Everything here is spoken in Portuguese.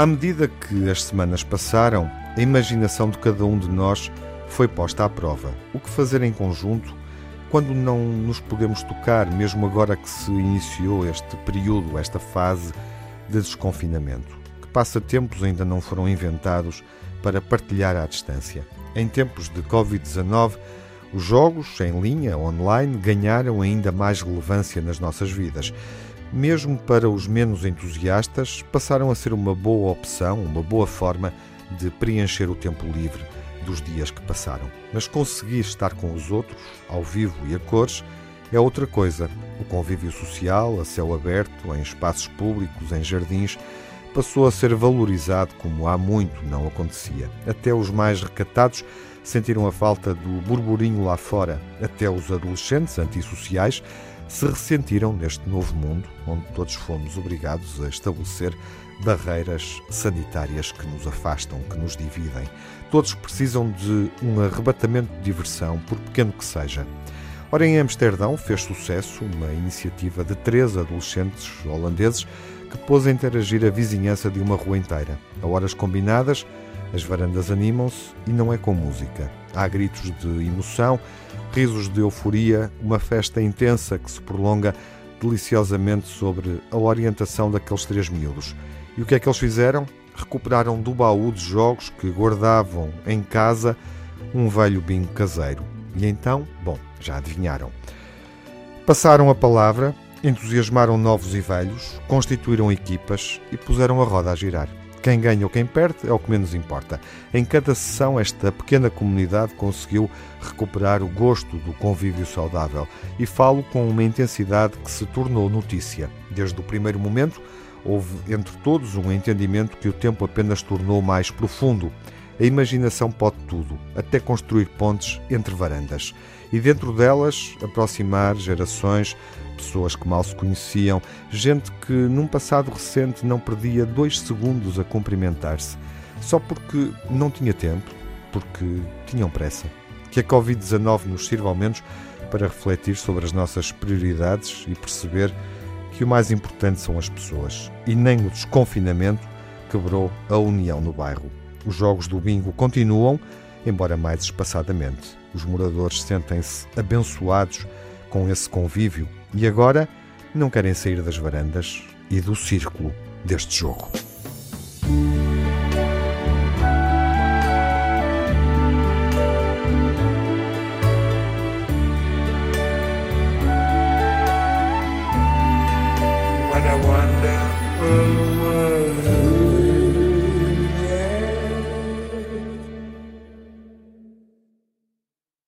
À medida que as semanas passaram, a imaginação de cada um de nós foi posta à prova. O que fazer em conjunto quando não nos podemos tocar, mesmo agora que se iniciou este período, esta fase de desconfinamento? Que passatempos ainda não foram inventados para partilhar à distância? Em tempos de Covid-19, os jogos em linha, online, ganharam ainda mais relevância nas nossas vidas. Mesmo para os menos entusiastas, passaram a ser uma boa opção, uma boa forma de preencher o tempo livre dos dias que passaram. Mas conseguir estar com os outros, ao vivo e a cores, é outra coisa. O convívio social, a céu aberto, em espaços públicos, em jardins, passou a ser valorizado como há muito não acontecia. Até os mais recatados sentiram a falta do burburinho lá fora. Até os adolescentes antissociais se ressentiram neste novo mundo onde todos fomos obrigados a estabelecer barreiras sanitárias que nos afastam, que nos dividem. Todos precisam de um arrebatamento de diversão, por pequeno que seja. Ora, em Amsterdão fez sucesso uma iniciativa de três adolescentes holandeses que pôs a interagir a vizinhança de uma rua inteira. A horas combinadas, as varandas animam-se e não é com música. Há gritos de emoção, risos de euforia, uma festa intensa que se prolonga deliciosamente sobre a orientação daqueles três miúdos. E o que é que eles fizeram? Recuperaram do baú de jogos que guardavam em casa um velho bingo caseiro. E então, bom, já adivinharam. Passaram a palavra, entusiasmaram novos e velhos, constituíram equipas e puseram a roda a girar. Quem ganha ou quem perde é o que menos importa. Em cada sessão, esta pequena comunidade conseguiu recuperar o gosto do convívio saudável e falo com uma intensidade que se tornou notícia. Desde o primeiro momento, houve entre todos um entendimento que o tempo apenas tornou mais profundo. A imaginação pode tudo, até construir pontes entre varandas. E dentro delas, aproximar gerações, pessoas que mal se conheciam, gente que num passado recente não perdia dois segundos a cumprimentar-se, só porque não tinha tempo, porque tinham pressa. Que a Covid-19 nos sirva ao menos para refletir sobre as nossas prioridades e perceber que o mais importante são as pessoas e nem o desconfinamento quebrou a união no bairro. Os jogos do bingo continuam, embora mais espaçadamente. Os moradores sentem-se abençoados com esse convívio e agora não querem sair das varandas e do círculo deste jogo. What a wonderful world.